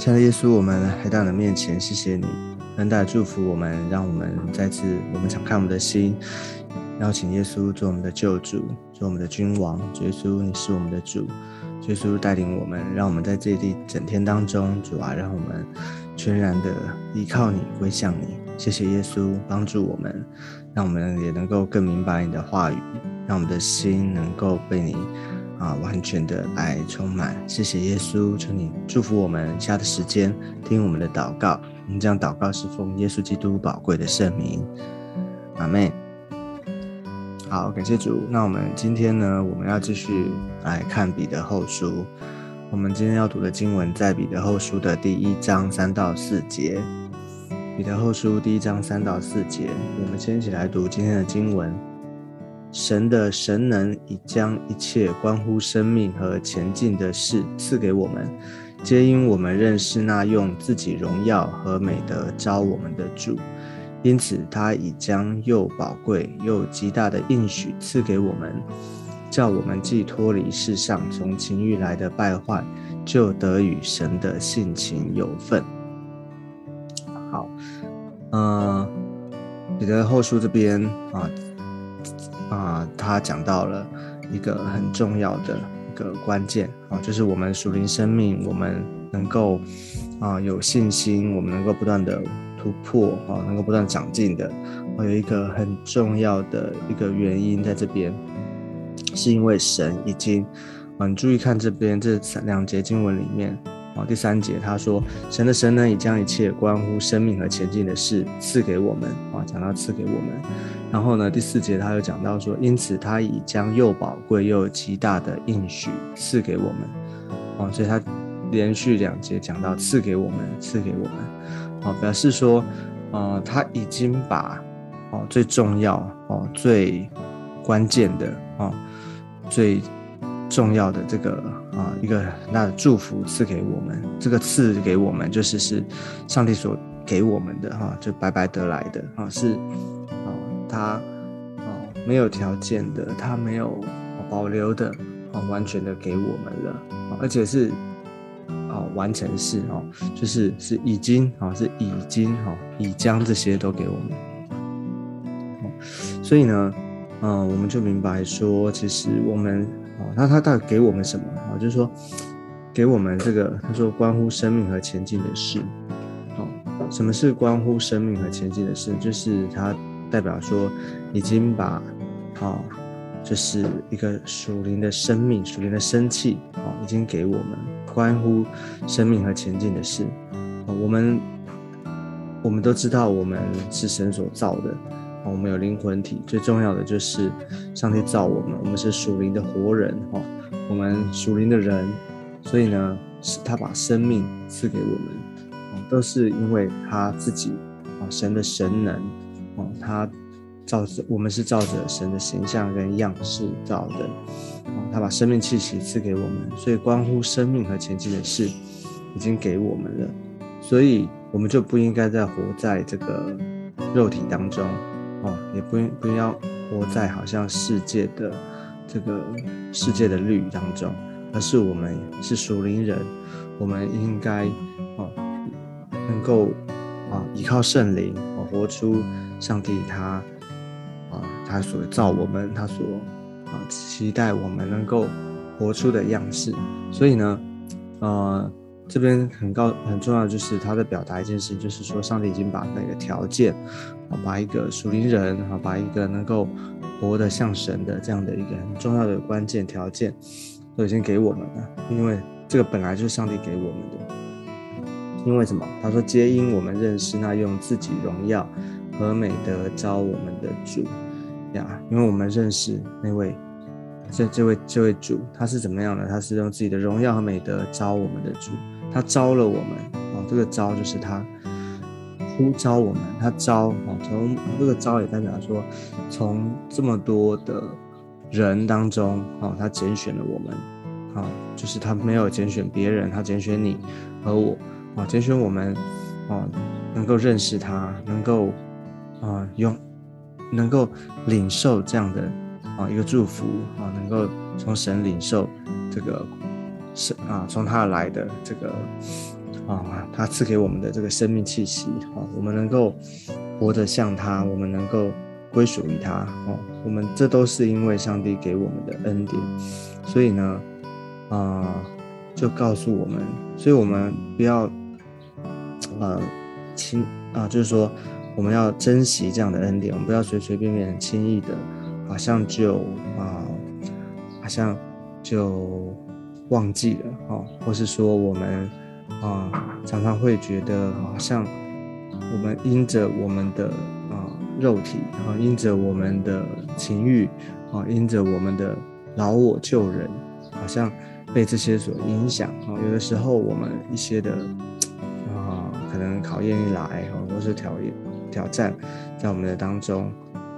亲爱的耶稣，我们来到你的面前，谢谢你恩待祝福我们，让我们再次我们敞开我们的心，邀请耶稣做我们的救主，做我们的君王。耶稣，你是我们的主，耶稣带领我们，让我们在这一整天当中，主啊，让我们全然的依靠你，归向你。谢谢耶稣帮助我们，让我们也能够更明白你的话语，让我们的心能够被你。啊，完全的爱充满，谢谢耶稣，求你祝福我们下的时间，听我们的祷告。我们这样祷告是奉耶稣基督宝贵的圣名，阿妹。好，感谢主。那我们今天呢，我们要继续来看彼得后书。我们今天要读的经文在彼得后书的第一章三到四节。彼得后书第一章三到四节，我们先一起来读今天的经文。神的神能已将一切关乎生命和前进的事赐给我们，皆因我们认识那用自己荣耀和美德招我们的主。因此，他已将又宝贵又极大的应许赐给我们，叫我们既脱离世上从情欲来的败坏，就得与神的性情有份。好，嗯，彼得后书这边啊。啊，他讲到了一个很重要的一个关键啊，就是我们属灵生命，我们能够啊有信心，我们能够不断的突破啊，能够不断长进的，啊，有一个很重要的一个原因在这边，是因为神已经，啊，你注意看这边这两节经文里面。啊，第三节他说，神的神呢，已将一切关乎生命和前进的事赐给我们。啊，讲到赐给我们。然后呢，第四节他又讲到说，因此他已将又宝贵又极大的应许赐给我们。啊，所以他连续两节讲到赐给我们，赐给我们。啊，表示说，呃，他已经把哦最重要哦最关键的哦最重要的这个。啊，一个很大的祝福赐给我们，这个赐给我们就是是上帝所给我们的哈，就白白得来的啊，是啊，他啊没有条件的，他没有保留的啊，完全的给我们了，而且是啊完成式哦，就是是已经啊，是已经哈，已将这些都给我们，所以呢，嗯，我们就明白说，其实我们。那他到底给我们什么啊？就是说，给我们这个，他说关乎生命和前进的事。好，什么是关乎生命和前进的事？就是他代表说，已经把，哦，就是一个属灵的生命、属灵的生气，哦，已经给我们关乎生命和前进的事。哦我们，我们都知道，我们是神所造的。我们有灵魂体，最重要的就是上帝造我们，我们是属灵的活人哈，我们属灵的人，所以呢，是他把生命赐给我们，都是因为他自己啊，神的神能啊，他照着我们是照着神的形象跟样式造的，他把生命气息赐给我们，所以关乎生命和前进的事已经给我们了，所以我们就不应该再活在这个肉体当中。哦，也不不要活在好像世界的这个世界的律当中，而是我们是属灵人，我们应该哦能够啊依靠圣灵，哦活出上帝他啊他所造我们，他所啊期待我们能够活出的样式。所以呢，呃。这边很高很重要就是他在表达一件事，就是说上帝已经把那个条件，啊，把一个属灵人，啊，把一个能够活得像神的这样的一个很重要的关键条件，都已经给我们了。因为这个本来就是上帝给我们的。因为什么？他说皆因我们认识那用自己荣耀和美德招我们的主呀，因为我们认识那位。这这位这位主他是怎么样的？他是用自己的荣耀和美德招我们的主，他招了我们啊。这个招就是他呼召我们，他招啊。从这个招也代表说，从这么多的人当中啊，他拣选了我们啊，就是他没有拣选别人，他拣选你和我啊，拣选我们啊，能够认识他，能够啊用，能够领受这样的。啊，一个祝福啊，能够从神领受这个是啊，从他来的这个啊，他赐给我们的这个生命气息啊，我们能够活得像他，我们能够归属于他哦，我们这都是因为上帝给我们的恩典，所以呢，啊，就告诉我们，所以我们不要呃轻啊，就是说我们要珍惜这样的恩典，我们不要随随便便轻易的，好像就啊，好像就忘记了哦，或是说我们。啊，常常会觉得好像我们因着我们的啊肉体，啊因着我们的情欲，啊因着我们的老我救人，好像被这些所影响。啊，有的时候我们一些的啊，可能考验一来，啊或是挑挑战在我们的当中，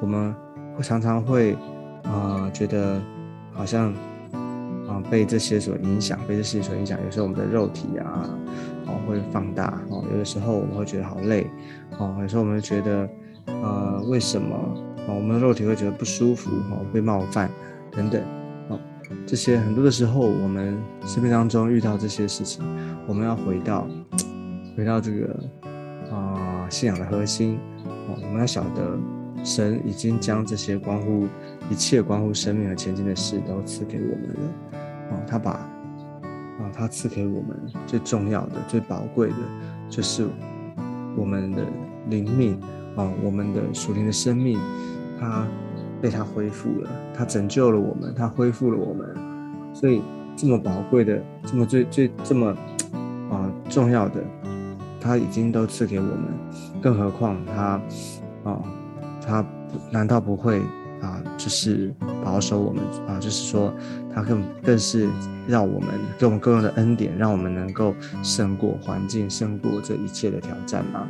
我们会常常会啊觉得好像。被这些所影响，被这些所影响，有时候我们的肉体啊，哦会放大哦，有的时候我们会觉得好累哦，有时候我们会觉得，呃，为什么哦，我们的肉体会觉得不舒服哦，被冒犯等等哦，这些很多的时候，我们生命当中遇到这些事情，我们要回到回到这个啊信仰的核心哦，我们要晓得神已经将这些关乎一切关乎生命和前进的事都赐给我们了。他把啊，他赐给我们最重要的、最宝贵的，就是我们的灵命啊，我们的属灵的生命，他被他恢复了，他拯救了我们，他恢复了我们。所以这么宝贵的、这么最最这么啊重要的，他已经都赐给我们，更何况他啊，他难道不会？啊，就是保守我们啊，就是说，他更更是让我们给我们更多的恩典，让我们能够胜过环境，胜过这一切的挑战嘛。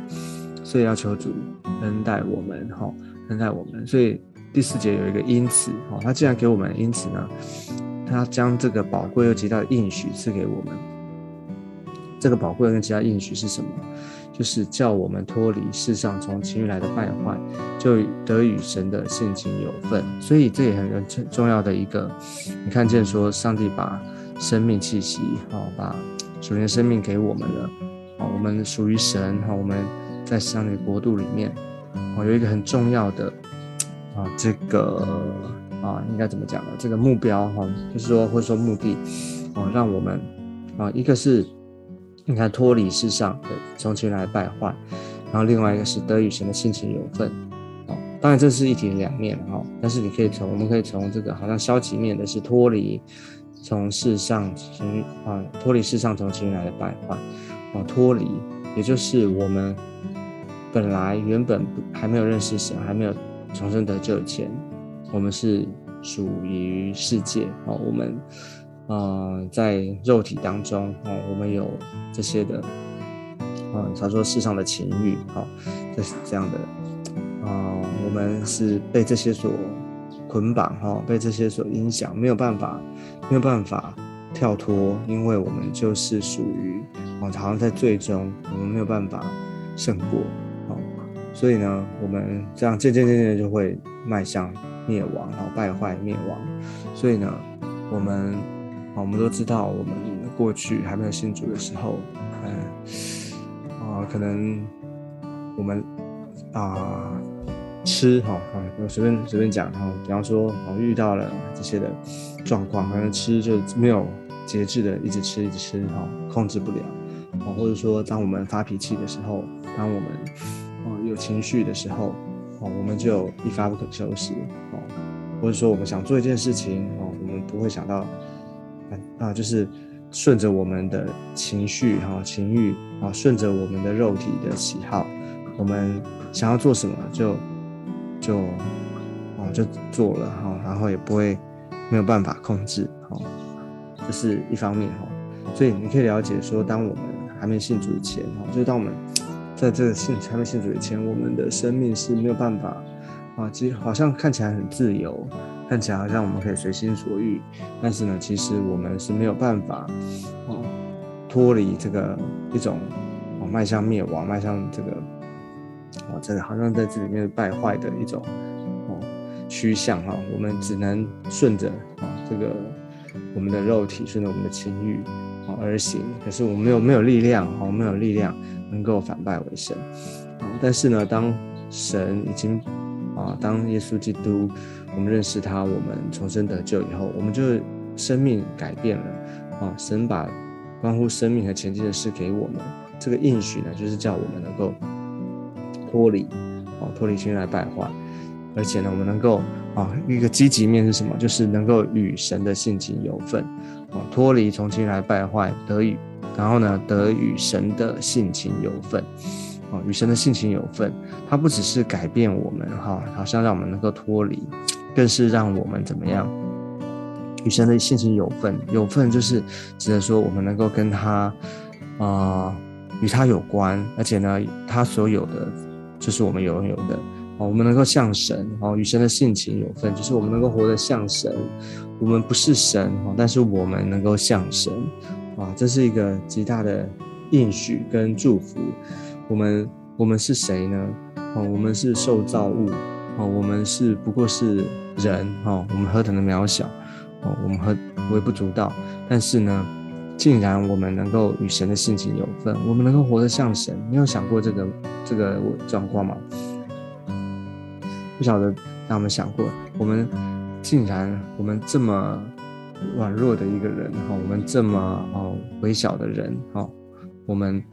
所以要求主恩待我们，哈，恩待我们。所以第四节有一个因此，哈，他既然给我们因此呢，他将这个宝贵又极大的应许赐给我们。这个宝贵跟其他应许是什么？就是叫我们脱离世上从情欲来的败坏，就得与神的性情有份。所以这也很重重要的一个，你看见说上帝把生命气息，哦，把属灵生命给我们了，哦，我们属于神，哈，我们在上帝国度里面，哦，有一个很重要的，啊，这个啊，应该怎么讲呢？这个目标，哈，就是说或者说目的，哦，让我们，啊，一个是。你看，脱离世上的从情来败坏，然后另外一个是得与神的性情有份，哦，当然这是一体两面哈。但是你可以从，我们可以从这个好像消极面的是脱离从世上情啊，脱离世上从情来的败坏，哦，脱离，也就是我们本来原本还没有认识神，还没有重生得救前，我们是属于世界哦，我们。呃，在肉体当中，哦，我们有这些的，嗯，他说世上的情欲，好，这是这样的，啊，我们是被这些所捆绑，哈，被这些所影响，没有办法，没有办法跳脱，因为我们就是属于，哦，好像在最终，我们没有办法胜过，哦，所以呢，我们这样渐渐渐渐就会迈向灭亡，然后败坏灭亡，所以呢，我们。啊，我们都知道，我们过去还没有信主的时候，嗯，啊，可能我们啊吃哈啊，我随便随便讲哈，比方说我遇到了这些的状况，可能吃就没有节制的一直吃一直吃哈，控制不了啊，或者说当我们发脾气的时候，当我们啊有情绪的时候，哦，我们就一发不可收拾哦，或者说我们想做一件事情哦，我们不会想到。啊，就是顺着我们的情绪哈，情欲啊，顺着我们的肉体的喜好，我们想要做什么就就哦就做了哈，然后也不会没有办法控制哈，这是一方面哈。所以你可以了解说，当我们还没信主前哈，就是当我们在这个信还没信主以前，我们的生命是没有办法啊，其实好像看起来很自由。看起来好像我们可以随心所欲，但是呢，其实我们是没有办法哦脱离这个一种哦迈向灭亡、迈向这个哦这个好像在这里面败坏的一种哦趋向哈。我们只能顺着啊这个我们的肉体，顺着我们的情欲哦而行，可是我们没有没有力量，我们没有力量能够反败为胜。但是呢，当神已经啊，当耶稣基督，我们认识他，我们重生得救以后，我们就生命改变了啊。神把关乎生命和前进的事给我们，这个应许呢，就是叫我们能够脱离啊，脱离心来败坏，而且呢，我们能够啊，一个积极面是什么？就是能够与神的性情有份啊，脱离从心来败坏，得与然后呢，得与神的性情有份。哦，与神的性情有份，它不只是改变我们哈，好像让我们能够脱离，更是让我们怎么样？与神的性情有份，有份就是指的说我们能够跟他啊，与他有关，而且呢，他所有的就是我们拥有的哦，我们能够像神哦，与神的性情有份，就是我们能够活得像神，我们不是神哦，但是我们能够像神啊，这是一个极大的应许跟祝福。我们我们是谁呢？哦，我们是受造物，哦，我们是不过是人，哦，我们何等的渺小，哦，我们何微不足道。但是呢，竟然我们能够与神的性情有份，我们能够活得像神。你有想过这个这个状况吗？不晓得让我们想过，我们竟然我们这么软弱的一个人，哈，我们这么哦微小的人，哈，我们。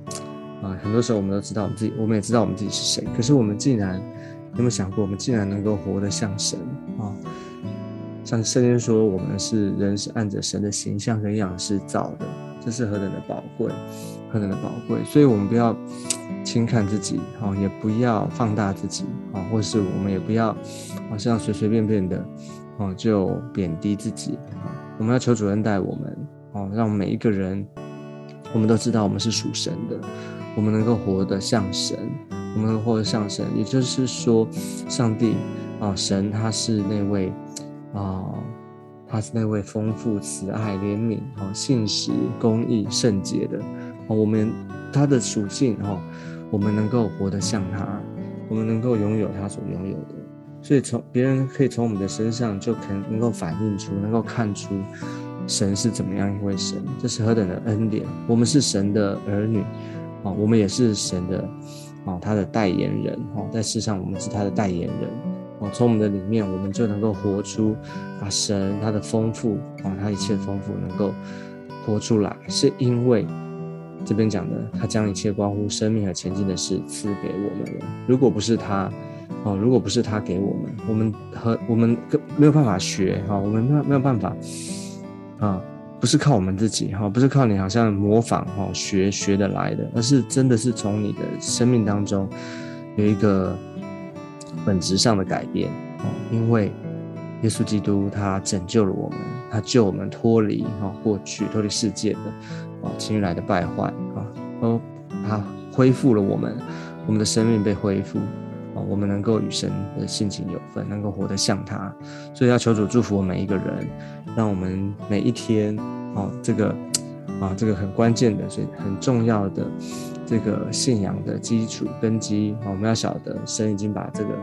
啊，很多时候我们都知道我们自己，我们也知道我们自己是谁。可是我们竟然有没有想过，我们竟然能够活得像神啊？像圣经说，我们是人，是按着神的形象跟样式造的，这是何等的宝贵，何等的宝贵。所以，我们不要轻看自己，啊，也不要放大自己，啊，或是我们也不要好像随随便便的，哦，就贬低自己。啊，我们要求主恩待我们，哦，让每一个人，我们都知道我们是属神的。我们能够活得像神，我们能够活得像神，也就是说，上帝啊，神他是那位啊，他是那位丰富慈爱怜悯啊，信实公义圣洁的啊，我们他的属性哈，我们能够活得像他，我们能够拥有他所拥有的，所以从别人可以从我们的身上就可能能够反映出，能够看出神是怎么样一位神，这是何等的恩典，我们是神的儿女。啊，我们也是神的，啊，他的代言人，哈，在世上我们是他的代言人，哦，从我们的里面，我们就能够活出啊，神他的丰富，啊，他一切丰富能够活出来，是因为这边讲的，他将一切关乎生命和前进的事赐给我们了。如果不是他，哦，如果不是他给我们，我们和我们没有办法学，哈，我们没有没有办法，啊。不是靠我们自己哈，不是靠你好像模仿哈学学的来的，而是真的是从你的生命当中有一个本质上的改变哦。因为耶稣基督他拯救了我们，他救我们脱离哈过去脱离世界的哦情欲来的败坏啊，哦他恢复了我们，我们的生命被恢复我们能够与神的性情有份，能够活得像他，所以要求主祝福我们每一个人。让我们每一天，哦，这个，啊，这个很关键的，所以很重要的这个信仰的基础根基，啊，我们要晓得，神已经把这个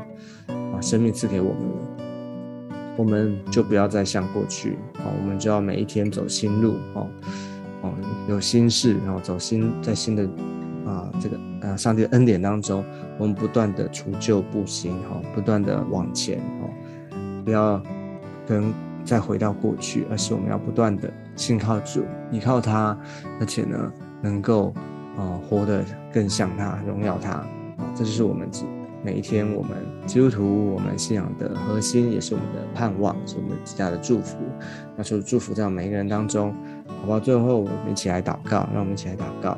啊生命赐给我们了，我们就不要再像过去，啊，我们就要每一天走新路，哦，哦，有心事，然后走新在新的啊这个呃上帝的恩典当中，我们不断的除旧布新，哈，不断的往前，哦，不要跟。再回到过去，而是我们要不断的信靠主，依靠他，而且呢，能够啊活得更像他，荣耀他啊，这就是我们每一天我们基督徒我们信仰的核心，也是我们的盼望，是我们极大的祝福。那就祝福在每一个人当中，好不好？最后我们一起来祷告，让我们一起来祷告。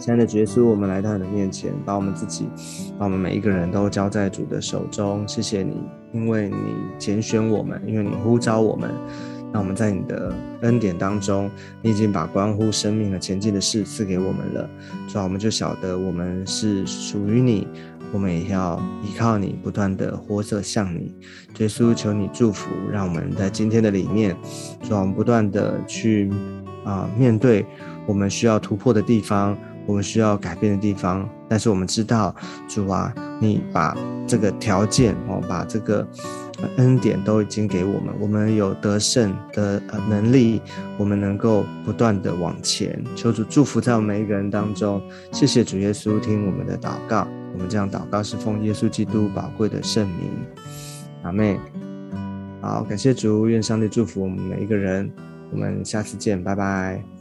亲爱的耶稣，我们来到你的面前，把我们自己，把我们每一个人都交在主的手中。谢谢你，因为你拣选我们，因为你呼召我们，那我们在你的恩典当中，你已经把关乎生命和前进的事赐给我们了。主啊，我们就晓得我们是属于你，我们也要依靠你，不断的活着向你。耶稣，求你祝福，让我们在今天的里面，主啊，我们不断的去啊面对。我们需要突破的地方，我们需要改变的地方。但是我们知道，主啊，你把这个条件哦，把这个恩典都已经给我们，我们有得胜的呃能力，我们能够不断的往前。求主祝福在我们每一个人当中。谢谢主耶稣，听我们的祷告。我们这样祷告是奉耶稣基督宝贵的圣名。阿妹，好，感谢主，愿上帝祝福我们每一个人。我们下次见，拜拜。